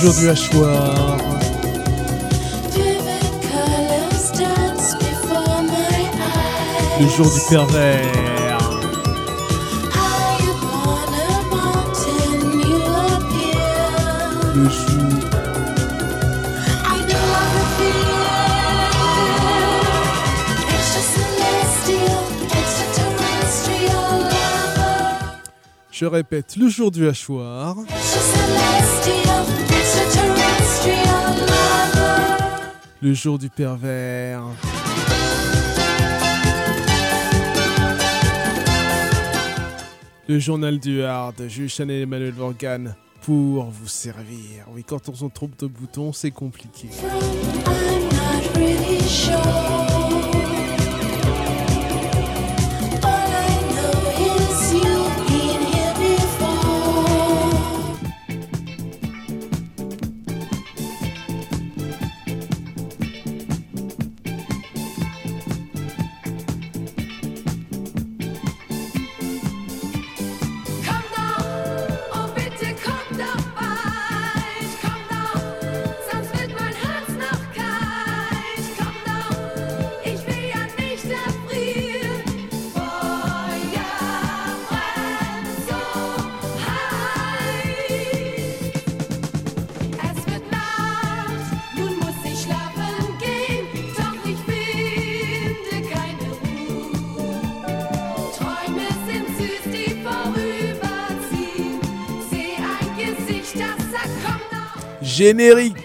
Jour du hachoir. Le jour du pervers. Le jour. Je répète, le jour du hachoir. Le jour du pervers. Le journal du hard, Jules Chanel et Emmanuel Morgan pour vous servir. Oui, quand on se trompe de bouton, c'est compliqué. Générique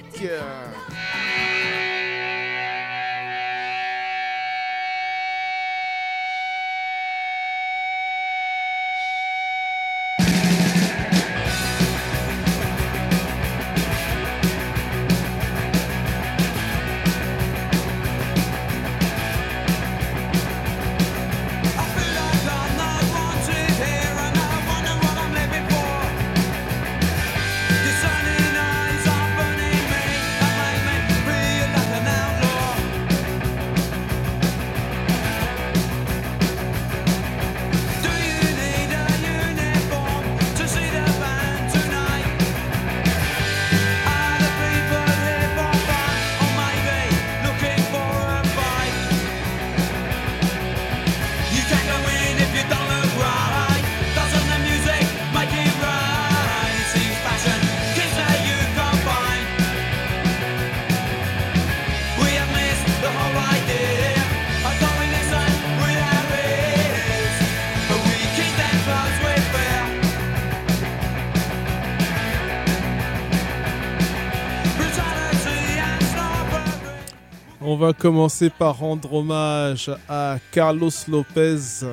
On va commencer par rendre hommage à Carlos Lopez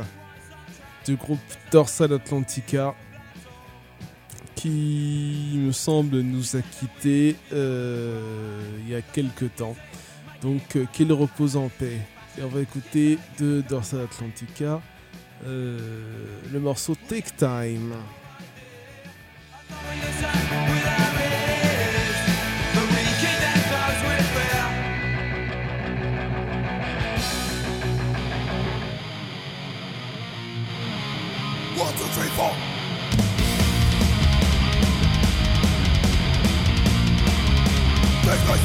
du groupe Dorsal Atlantica qui me semble nous a quittés euh, il y a quelques temps. Donc euh, qu'il repose en paix. Et on va écouter de Dorsal Atlantica euh, le morceau Take Time.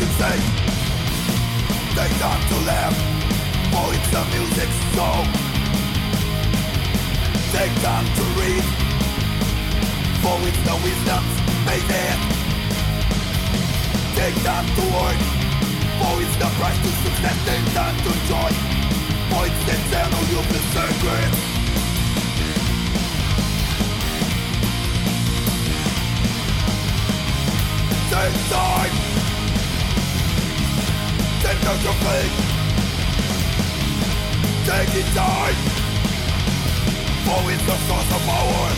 And safe. Take time to live. For it's the music soul. Take time to read. For it's the wisdom's made it. Take time to work. For it's the price to success. Take time to joy. For it's the eternal you'll be sacred. Take time Your feet. Take it time For it's the source of power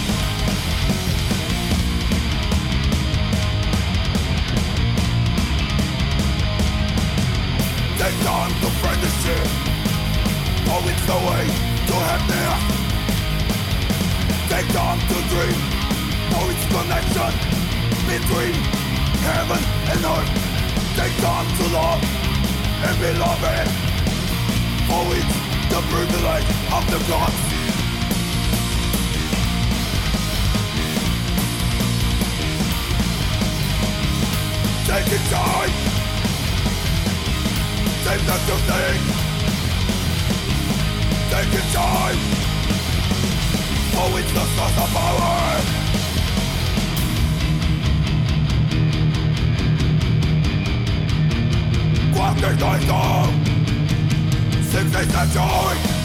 Take time to friendship For it's the way to happiness Take time to dream. For it's connection between heaven and earth. Take time to love and beloved For it's the privilege of the gods. Take Taking time. Take not to think. Taking time. For it's the source of power. fucking ding dong Six days of joy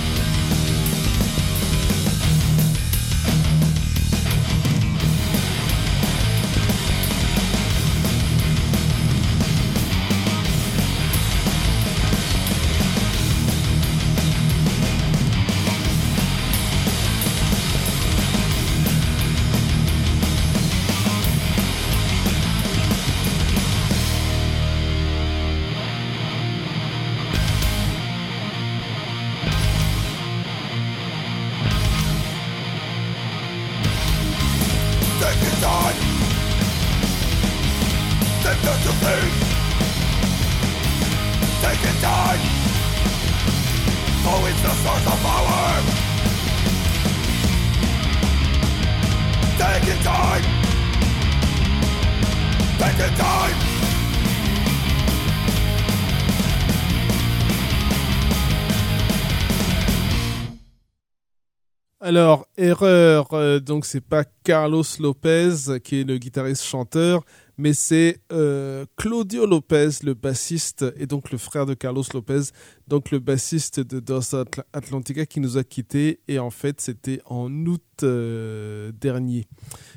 Alors, erreur, euh, donc c'est pas Carlos Lopez qui est le guitariste chanteur, mais c'est euh, Claudio Lopez, le bassiste, et donc le frère de Carlos Lopez, donc le bassiste de Dos Atlantica qui nous a quittés, et en fait c'était en août euh, dernier.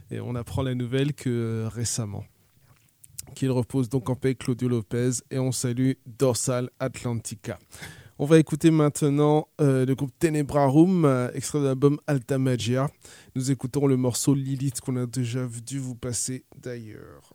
Et on apprend la nouvelle que récemment. Qu'il repose donc en paix Claudio Lopez, et on salue Dorsal Atlantica. On va écouter maintenant euh, le groupe Tenebrarum, euh, extrait de l'album Alta Magia. Nous écoutons le morceau Lilith qu'on a déjà dû vous passer d'ailleurs.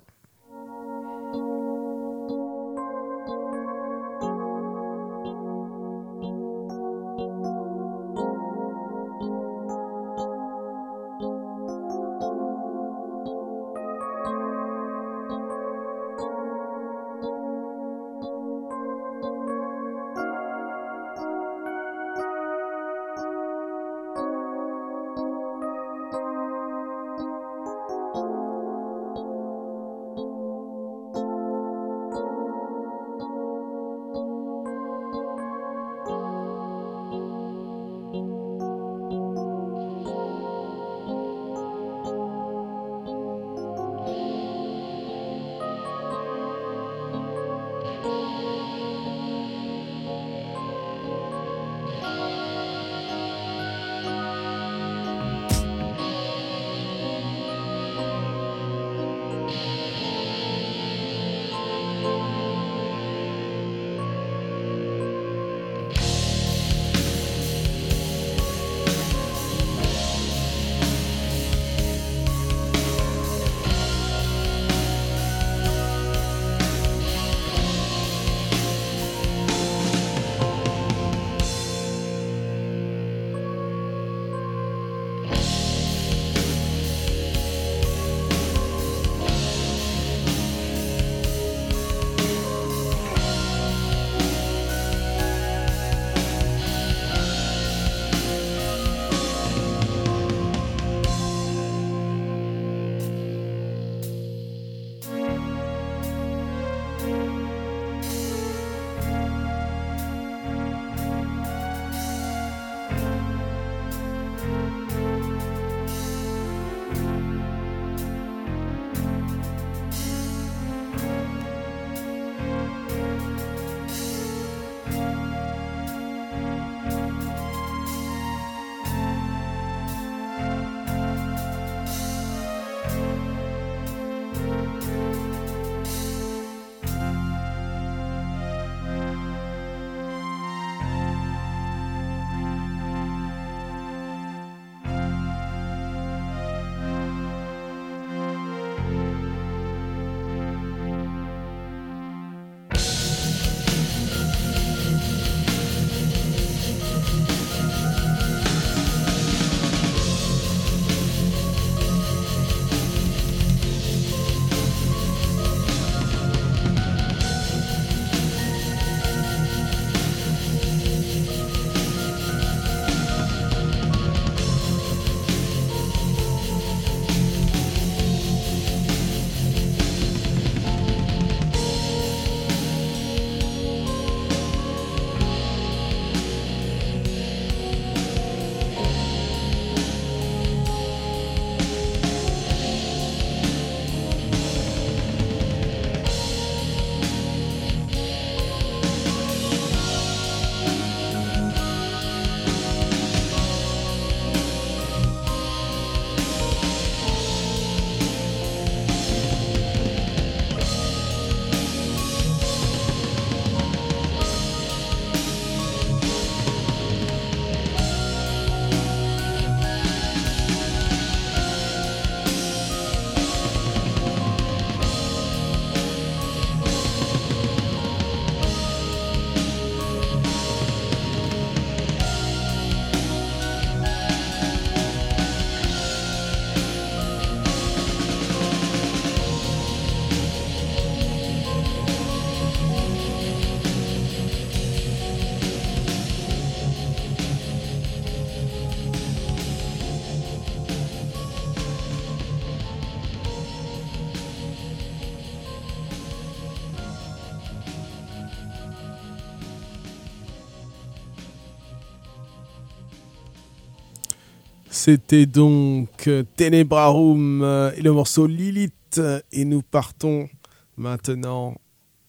C'était donc Tenebrarum et le morceau Lilith. Et nous partons maintenant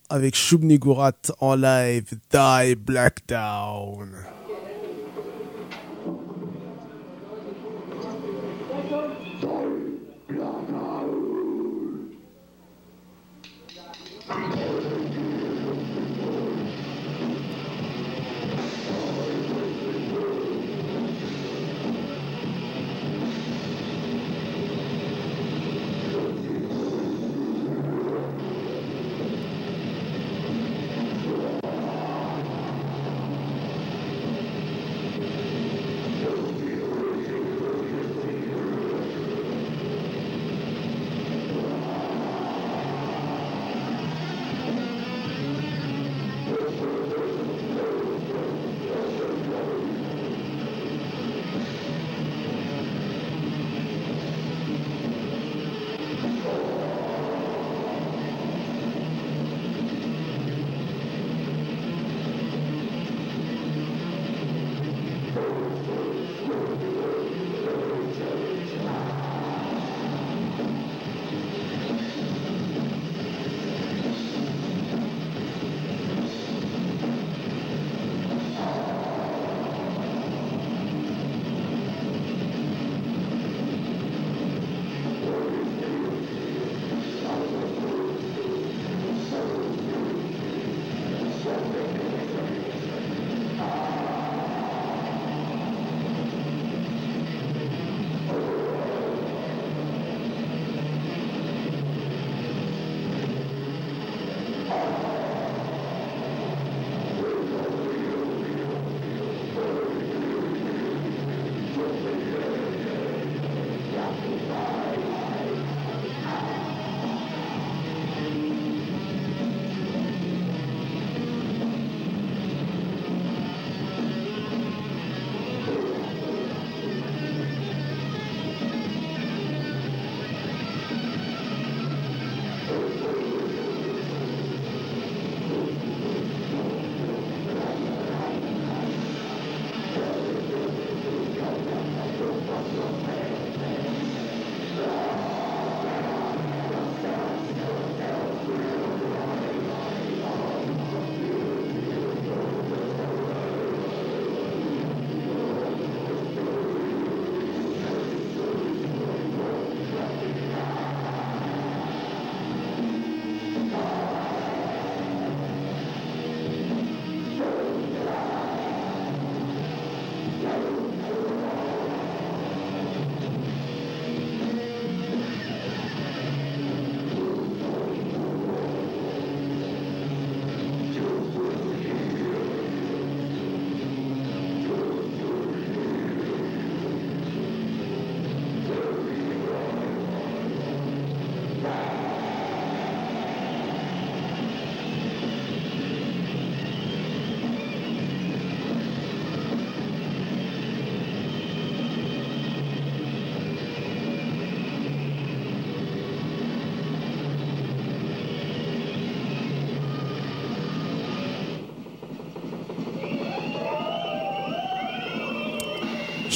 avec Shubnigurat en live, Die Black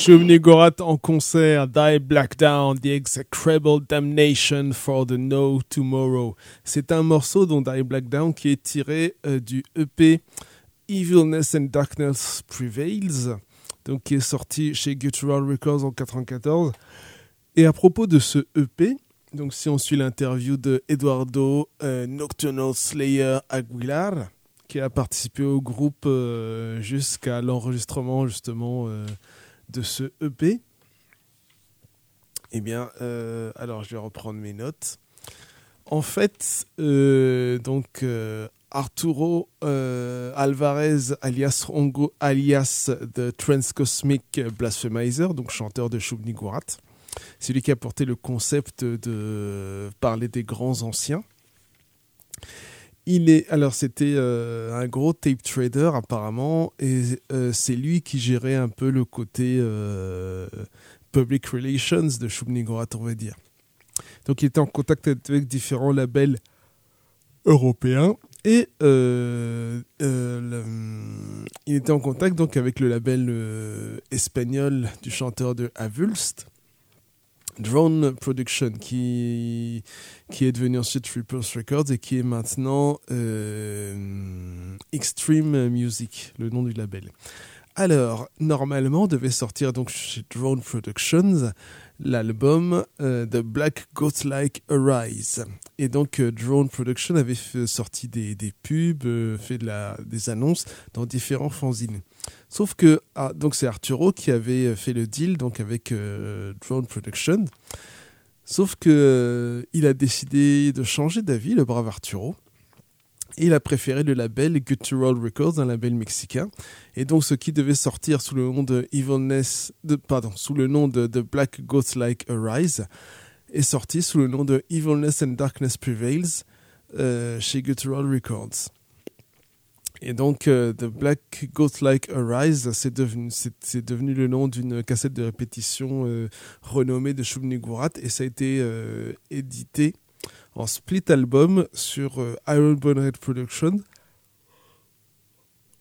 Down. Gorat en concert, Die Black Down, The Execrable Damnation for the No Tomorrow. C'est un morceau dont Die Black Down qui est tiré euh, du EP Evilness and Darkness Prevails, donc qui est sorti chez Guttural Records en 94. Et à propos de ce EP, donc si on suit l'interview de Eduardo euh, Nocturnal Slayer Aguilar, qui a participé au groupe euh, jusqu'à l'enregistrement justement de ce EP Eh bien, euh, alors je vais reprendre mes notes. En fait, euh, donc euh, Arturo Alvarez alias Rongo alias The Transcosmic Blasphemizer, donc chanteur de Shubnigurat, c'est lui qui a porté le concept de parler des grands anciens. Il est alors c'était euh, un gros tape trader apparemment et euh, c'est lui qui gérait un peu le côté euh, public relations de Shubnigorat on va dire. Donc il était en contact avec différents labels européens Et il était en contact donc avec le label espagnol du chanteur de Avulst, Drone Production, qui, qui est devenu ensuite Reapers Records et qui est maintenant Extreme Music, le nom du label. Alors, normalement, devait sortir donc chez Drone Productions l'album euh, The Black Ghost Like Arise. Et donc euh, Drone Production avait sorti des, des pubs, euh, fait de la, des annonces dans différents fanzines. Sauf que ah, donc c'est Arturo qui avait fait le deal donc avec Drone Production. Sauf que il a décidé de changer d'avis, le brave Arturo il a préféré le label Guttural Records, un label mexicain. Et donc, ce qui devait sortir sous le nom de Evilness, de, pardon, sous le nom de Black Ghost Like Arise, est sorti sous le nom de Evilness and Darkness Prevails euh, chez Guttural Records. Et donc, euh, The Black Ghost Like Arise, c'est devenu, c'est, devenu le nom d'une cassette de répétition euh, renommée de Shub et ça a été édité en split album sur euh, Iron Bonehead Production.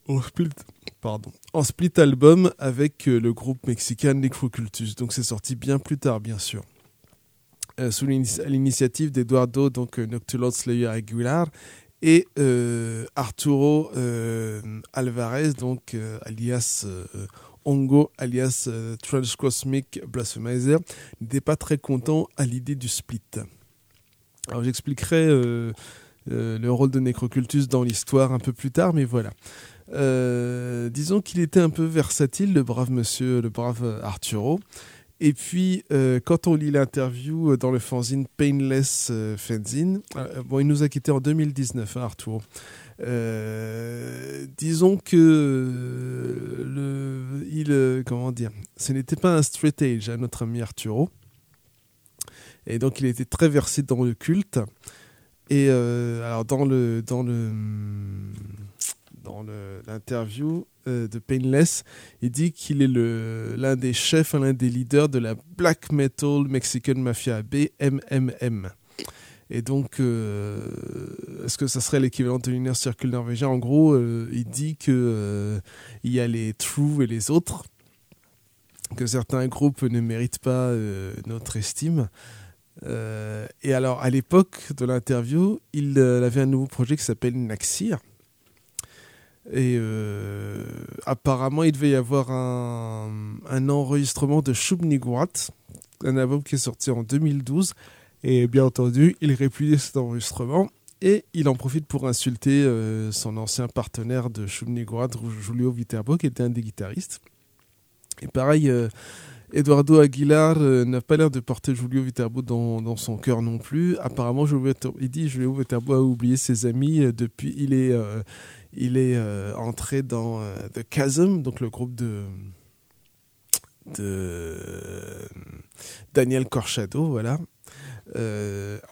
En split, pardon, en split album avec euh, le groupe mexicain Necrocultus. Donc c'est sorti bien plus tard, bien sûr. Euh, sous l'initiative d'Eduardo, donc Nocturnal Slayer Aguilar, et Arturo Alvarez, donc alias Ongo, alias Transcosmic Blasphemizer, n'était pas très content à l'idée du split. Alors j'expliquerai euh, euh, le rôle de Necrocultus dans l'histoire un peu plus tard, mais voilà. Euh, disons qu'il était un peu versatile, le brave monsieur, le brave Arturo. Et puis, quand on lit l'interview dans le fanzine Painless Fanzine, bon, il nous a quittés en 2019, hein, Arturo. disons que le, il, comment dire, ce n'était pas un straight age, hein, notre ami Arturo. Et donc il était très versé dans le culte. Et euh, alors dans le dans le dans l'interview euh, de Painless, il dit qu'il est l'un des chefs, l'un des leaders de la black metal Mexican Mafia, BMMM. Et donc, euh, est-ce que ça serait l'équivalent de l'Inner Circle norvégien? En gros, il dit que il y a les True et les autres, que certains groupes ne méritent pas notre estime. Euh, et alors, à l'époque de l'interview, il euh, avait un nouveau projet qui s'appelle Naxir. Et euh, apparemment, il devait y avoir un, enregistrement de Shubnigurat, un album qui est sorti en 2012. Et bien entendu, il répudie cet enregistrement et il en profite pour insulter son ancien partenaire de Shubnigurat, Julio Viterbo, qui était un des guitaristes. Et pareil, Eduardo Aguilar euh, n'a pas l'air de porter Julio Viterbo dans, son cœur non plus. Apparemment, il dit Julio Viterbo a oublié ses amis euh, depuis. Il est, euh, il est entré dans The Chasm, donc le groupe de Daniel Corchado, voilà,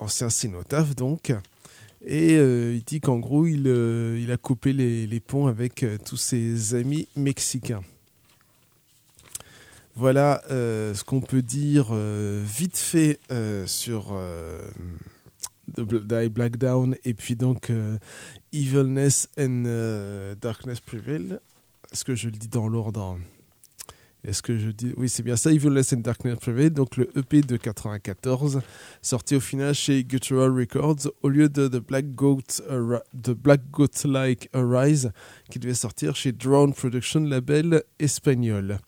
ancien cénotaphe donc. Et il dit qu'en gros, il, a coupé les, ponts avec tous ses amis mexicains. Voilà euh, ce qu'on peut dire euh, vite fait euh, sur Die Black Down et puis donc Evilness and Darkness Prevail. Est-ce que je le dis dans l'ordre? Est-ce que je dis? Oui, c'est bien ça, Evilness and Darkness Prevail, donc le EP de 94, sorti au final chez Guttural Records, au lieu de The Black Goat, The Black Goat Like Arise, qui devait sortir chez Drone Production, label espagnol.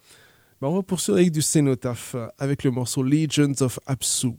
On va poursuivre avec du Cénotaphe, avec le morceau Legions of Apsu.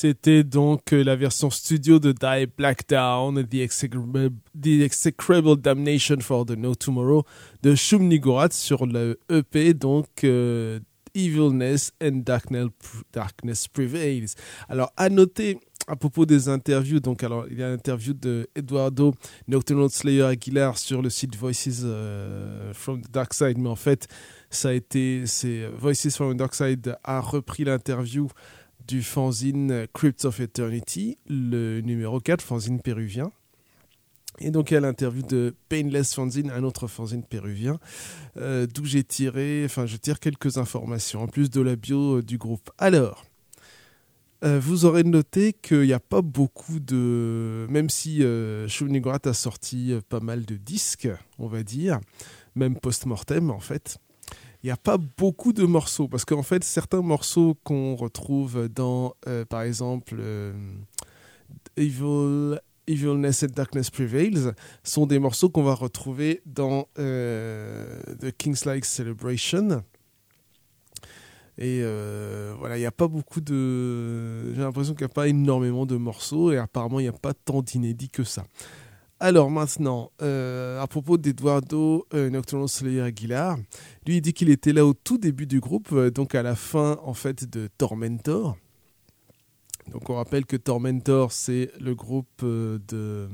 C'était donc euh, la version studio de Die Black Down, The Execrable, the Execrable Damnation for the No Tomorrow de Shum Nigorat sur le EP, donc euh, Evilness and Darkness, Prevails. Alors, à noter à propos des interviews, donc alors il y a l'interview de Eduardo Nocturnal Slayer Aguilar sur le site Voices euh, from the Dark Side, mais en fait, ça a été, c'est Voices from the Dark Side a repris l'interview du fanzine Crypts of Eternity, le numéro 4, fanzine péruvien. Et donc a l'interview de Painless Fanzine, un autre fanzine péruvien, euh, d'où j'ai tiré, enfin je tire quelques informations, en plus de la bio euh, du groupe. Alors, euh, vous aurez noté qu'il n'y a pas beaucoup de... Même si euh, a sorti pas mal de disques, on va dire, même post-mortem en fait, il n'y a pas beaucoup de morceaux. Parce qu'en fait, certains morceaux qu'on retrouve dans, euh, par exemple, euh, Evil, Evilness and Darkness Prevails sont des morceaux qu'on va retrouver dans euh, The King's Like Celebration. Et voilà, il n'y a pas beaucoup de. J'ai l'impression qu'il n'y a pas énormément de morceaux et apparemment il n'y a pas tant d'inédits que ça. Alors maintenant, euh, à propos d'Eduardo euh, Nocturnal Slayer Aguilar, lui il dit qu'il était là au tout début du groupe, donc à la fin en fait de Tormentor. Donc on rappelle que Tormentor c'est le groupe de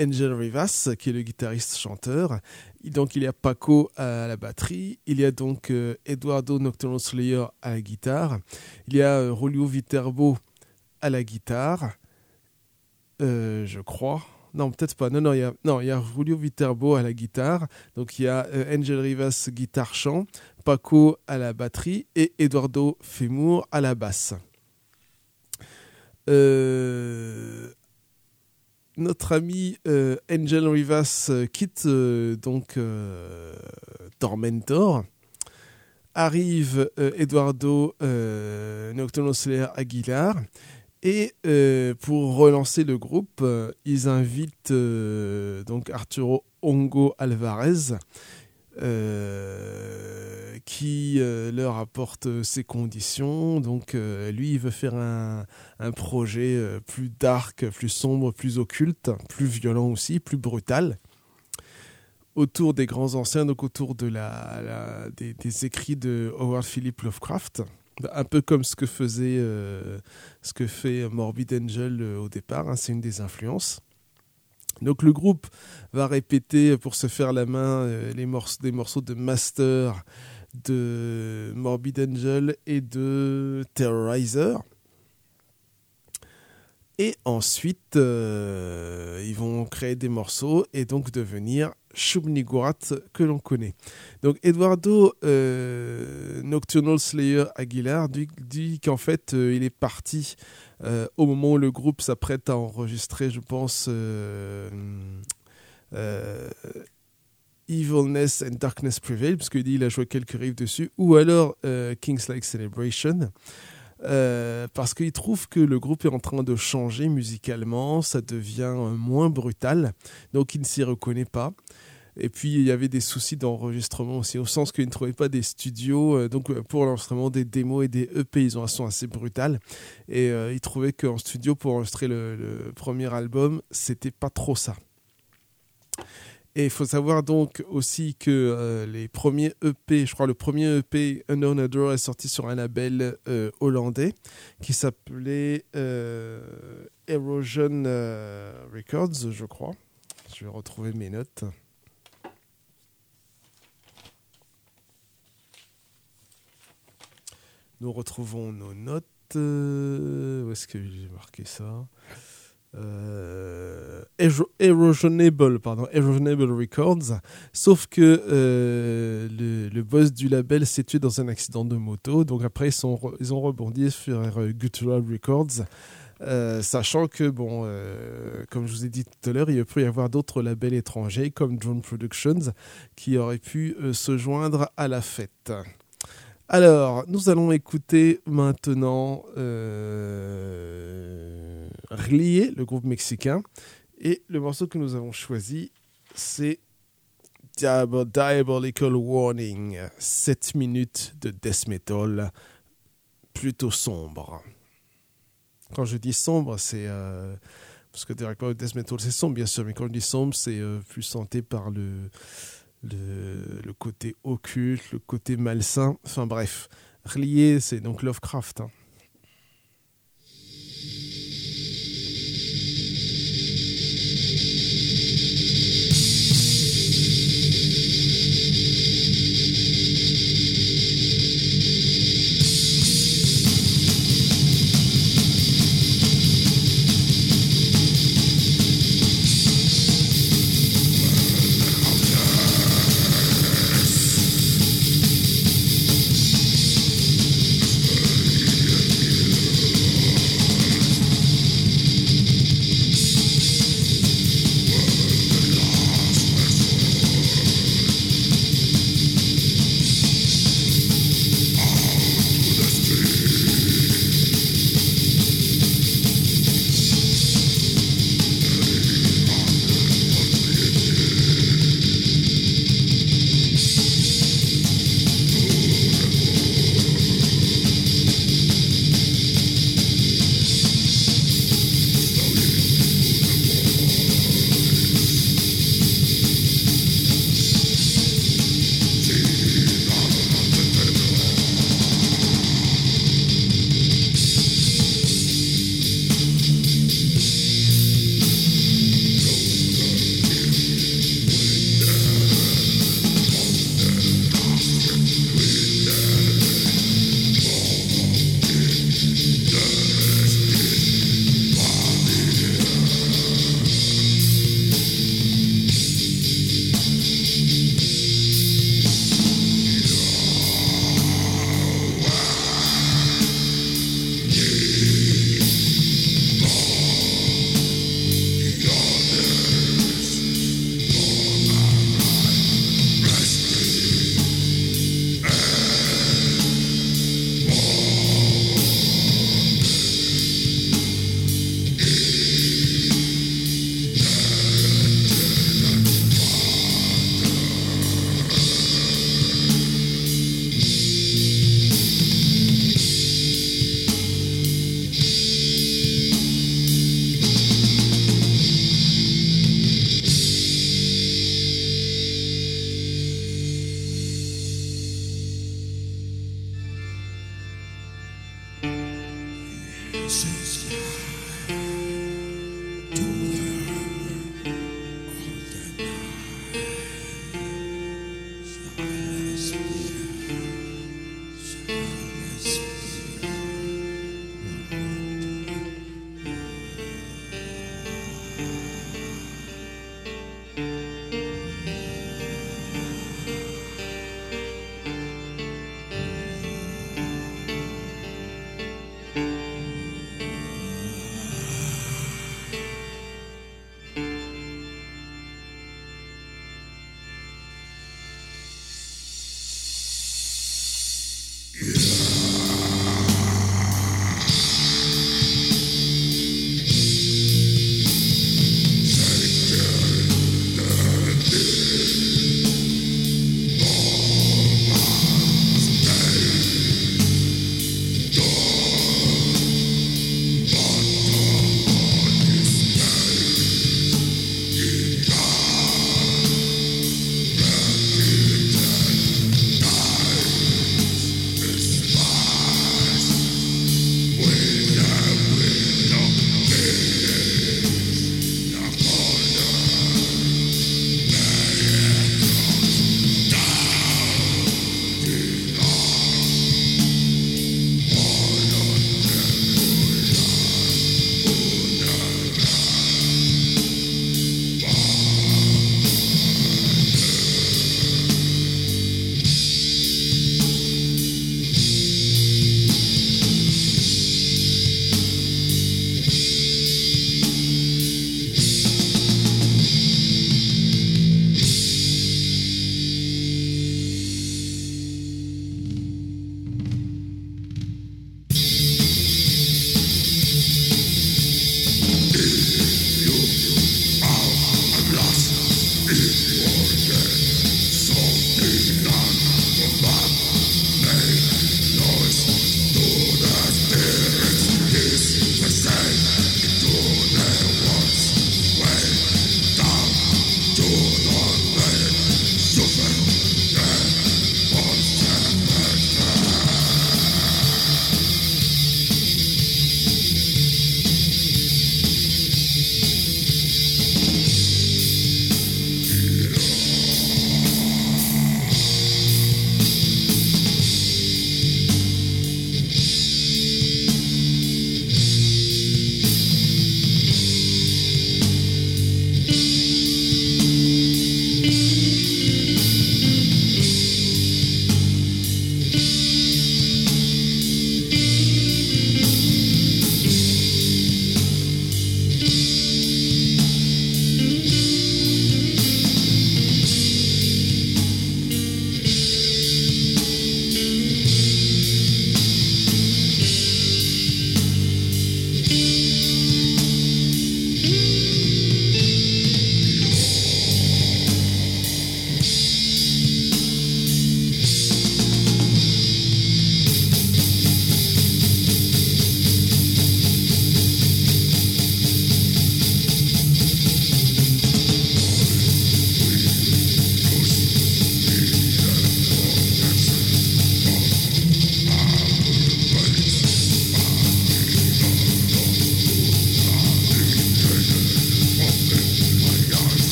Angel Rivas, qui est le guitariste chanteur. Donc il y a Paco à la batterie, il y a donc euh, Eduardo Nocturnal Slayer à la guitare, il y a euh, Rolio Viterbo à la guitare, euh, je crois. Non, peut-être pas. Non, non, il y a, il y a Julio Viterbo à la guitare. Donc il y a Angel Rivas guitare chant, Paco à la batterie et Eduardo Femur à la basse. Euh, notre ami euh, Angel Rivas euh, quitte euh, donc Tormentor. Arrive Eduardo Nocturno Aguilar. Et pour relancer le groupe, ils invitent donc Arturo Ongo Alvarez euh, qui euh, leur apporte ses conditions. Donc euh, lui, il veut faire un, projet plus dark, plus sombre, plus occulte, plus violent aussi, plus brutal autour des grands anciens, donc autour de la, des, écrits de Howard Philip Lovecraft, un peu comme ce que faisait, ce que fait Morbid Angel au départ. Hein, c'est une des influences. Donc le groupe va répéter pour se faire la main euh, les morceaux, des morceaux de Master, de Morbid Angel et de Terrorizer. Et ensuite, euh, ils vont créer des morceaux et donc devenir Shubnigurat que l'on connaît. Donc Eduardo euh, Nocturnal Slayer Aguilar dit, qu'en fait il est parti euh, au moment où le groupe s'apprête à enregistrer, je pense, euh, euh, Evilness and Darkness Prevail, parce qu'il a joué quelques riffs dessus, ou alors King's Like Celebration. Parce qu'il trouve que le groupe est en train de changer musicalement, ça devient moins brutal, donc il ne s'y reconnaît pas. Et puis il y avait des soucis d'enregistrement aussi, au sens qu'ils ne trouvaient pas des studios. Euh, donc euh, pour l'enregistrement des démos et des EP, ils ont un son assez brutal. Et euh, ils trouvaient qu'en studio, pour enregistrer le, premier album, c'était pas trop ça. Et il faut savoir donc aussi que les premiers EP, je crois le premier EP Unknown Adore est sorti sur un label hollandais qui s'appelait Erosion Records, je crois. Je vais retrouver mes notes. Nous retrouvons nos notes. Euh, où est-ce que j'ai marqué ça? Euh, Erosionable, pardon, Erosionable Records. Sauf que euh, le, boss du label s'est tué dans un accident de moto. Donc après, ils, sont, ils ont rebondi sur Guttural Records. sachant que, bon, comme je vous ai dit tout à l'heure, il peut y avoir d'autres labels étrangers comme Drone Productions qui auraient pu se joindre à la fête. Alors, nous allons écouter maintenant euh, le groupe mexicain. Et le morceau que nous avons choisi, c'est Diabolical Warning. 7 minutes de death metal plutôt sombre. Quand je dis sombre, c'est. Euh, parce que directement, death metal, c'est sombre, bien sûr, mais quand je dis sombre, c'est euh, plus santé par le le, côté occulte, le côté malsain, enfin bref. Relié, c'est donc Lovecraft. Hein.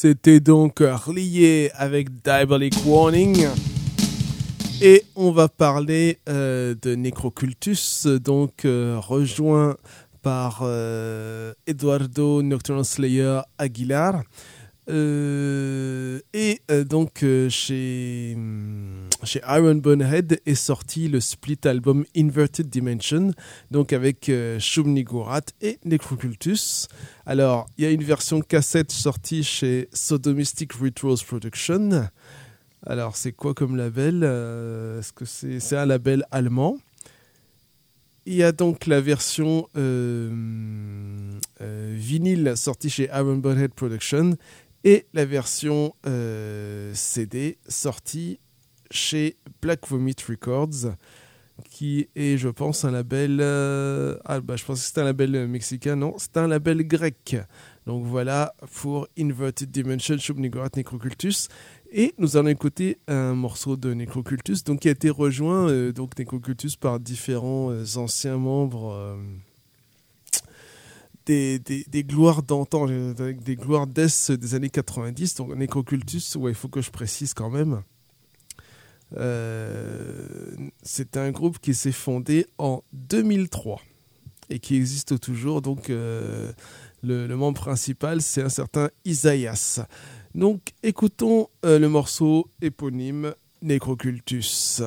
C'était donc relié avec Diabolic Warning. Et on va parler euh, de Necrocultus, donc euh, rejoint par euh, Eduardo Nocturnal Slayer Aguilar. Et donc chez chez Iron Bonehead est sorti le split album Inverted Dimension, donc avec euh, Shub Niggurath et Necrocultus. Alors, il y a une version cassette sortie chez Sodomistic Rituals Production. Alors, c'est quoi comme label euh, Est-ce que c'est un label allemand? Il y a donc la version euh, euh, vinyle sortie chez Iron Bonehead Production et la version euh, CD sortie chez Black Vomit Records, qui est, je pense, un label. euh, ah, bah, je pense que c'est un label euh, mexicain. Non, c'est un label grec. Donc voilà pour Inverted Dimension, Shub Niggurath Necrocultus. Et nous allons écouter un morceau de Necrocultus, donc qui a été rejoint, donc Necrocultus, par différents anciens membres. Des, gloires d'antan, euh, des gloires death des années 90. Donc Necrocultus, ouais, il faut que je précise quand même. Euh, c'est un groupe qui s'est fondé en 2003 et qui existe toujours. Donc, euh, le, membre principal, c'est un certain Isaias. Donc, écoutons le morceau éponyme Necrocultus.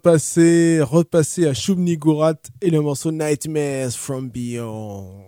Et on va passer, repasser à Shubni Gurat et le morceau Nightmares from Beyond.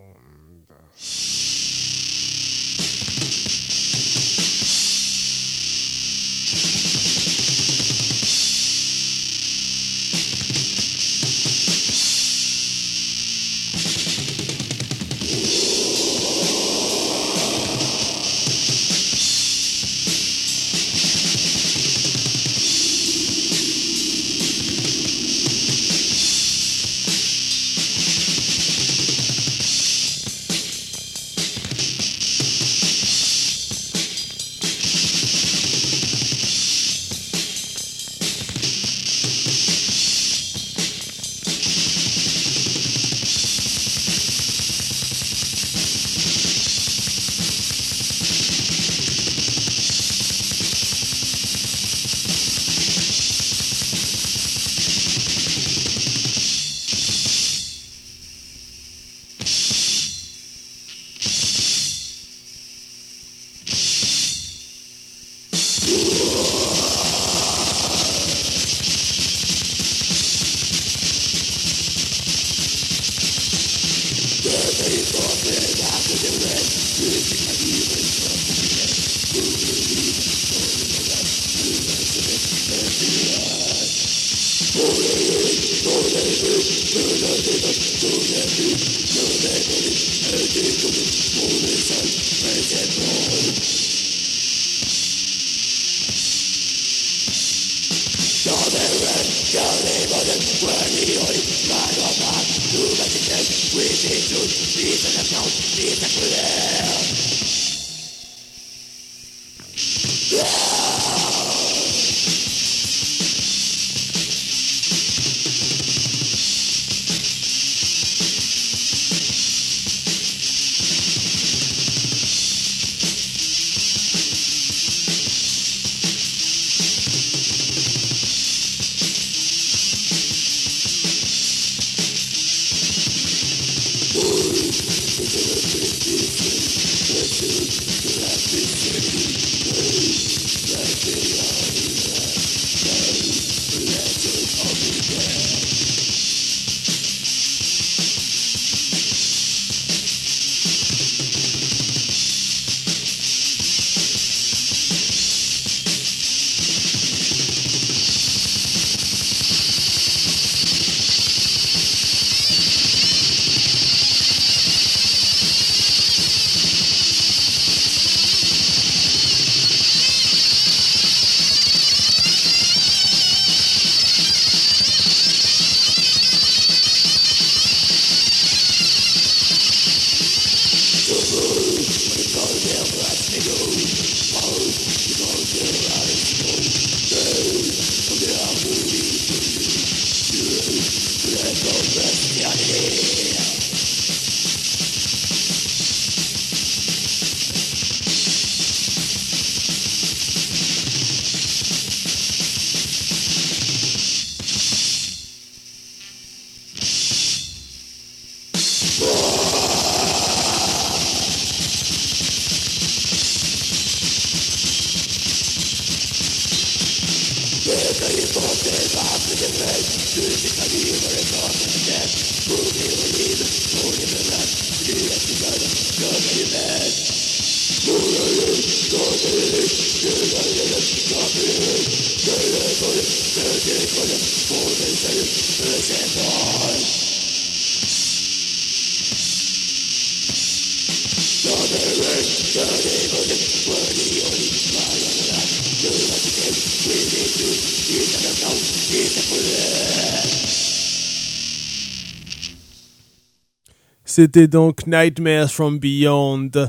C'était donc Nightmares from Beyond de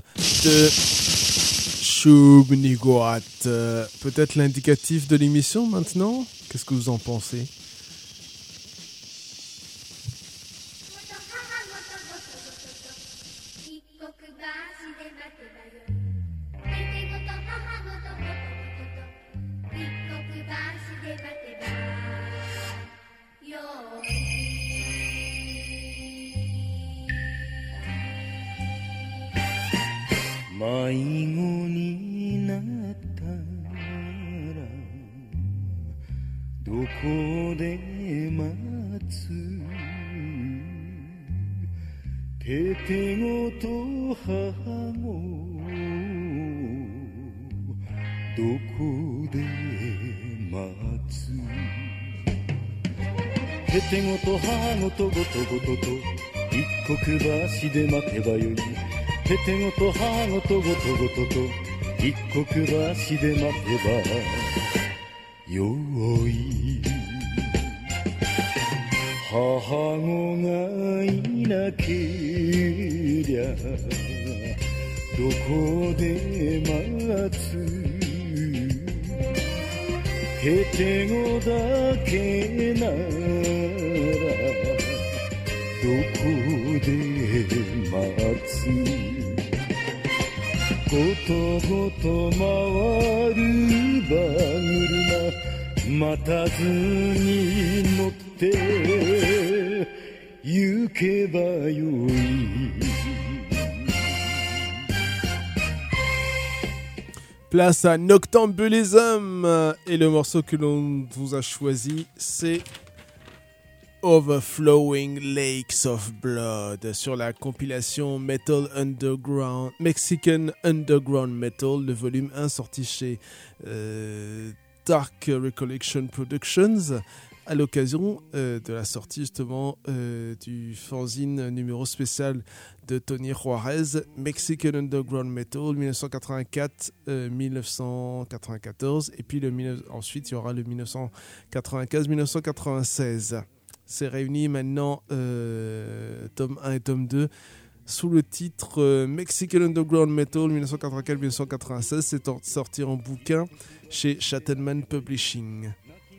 Shub. Euh, peut-être l'indicatif de l'émission maintenant? Qu'est-ce que vous en pensez? 最後になったらどこで待つ？ててごと母ごどこで待つ？ててごと母ごとごとごとと一刻橋で待てばよい。ててごと母ごとごとごとと一刻橋で待てばよい母子がいなけりゃどこで待つへてごだけならどこで待つ？ことごと回る馬車待たずに乗って行けばよい Place à Noctambulism et le morceau que l'on vous a choisi c'est Overflowing Lakes of Blood sur la compilation Metal Underground Mexican Underground Metal, le volume 1 sorti chez euh, Dark Recollection Productions à l'occasion euh, de la sortie justement euh, du fanzine numéro spécial de Tony Juarez, Mexican Underground Metal 1984-1994 et puis ensuite il y aura le 1995-1996. C'est réuni maintenant euh, tome 1 et tome 2 sous le titre euh, Mexican Underground Metal 1984-1996. C'est sorti en bouquin chez Chattenman Publishing.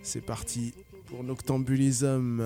C'est parti pour Noctambulism.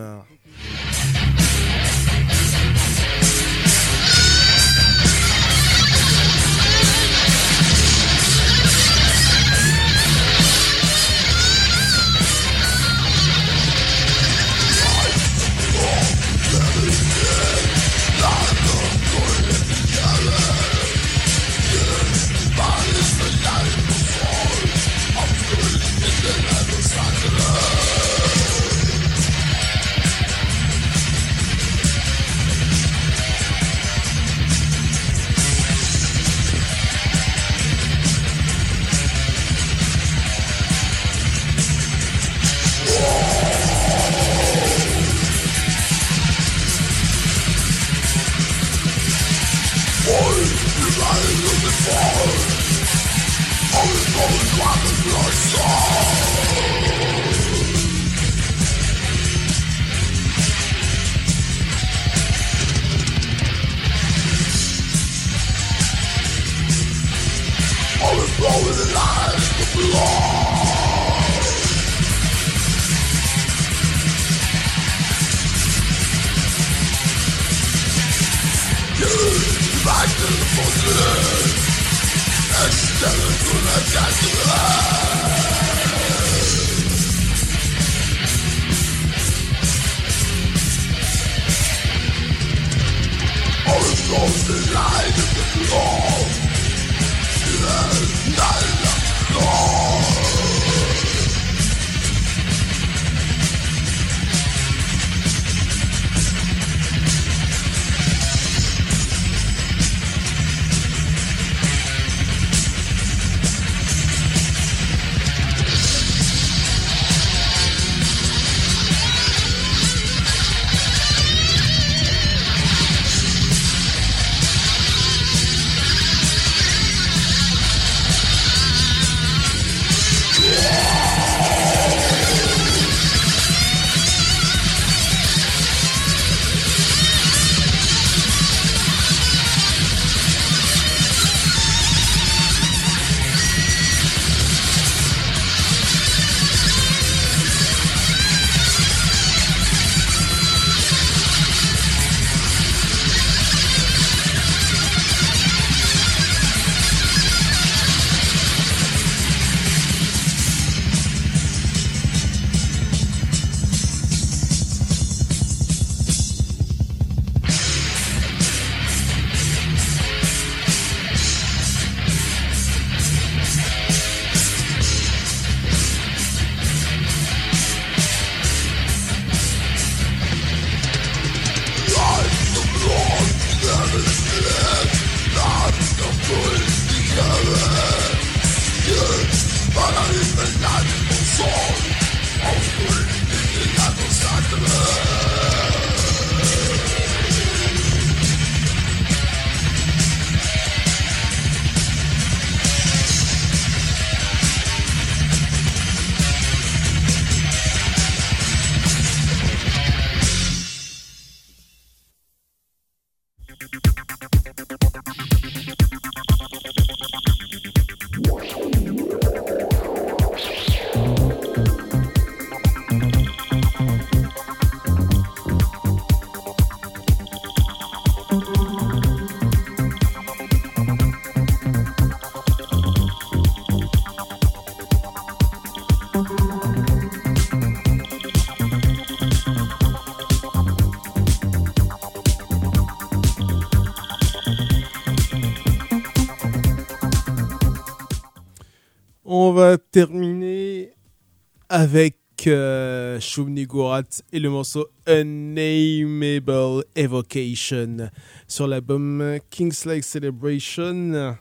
Euh, Gorat et le morceau Unnameable Evocation sur l'album King's Celebration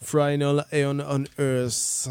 Final Aeon on Earth.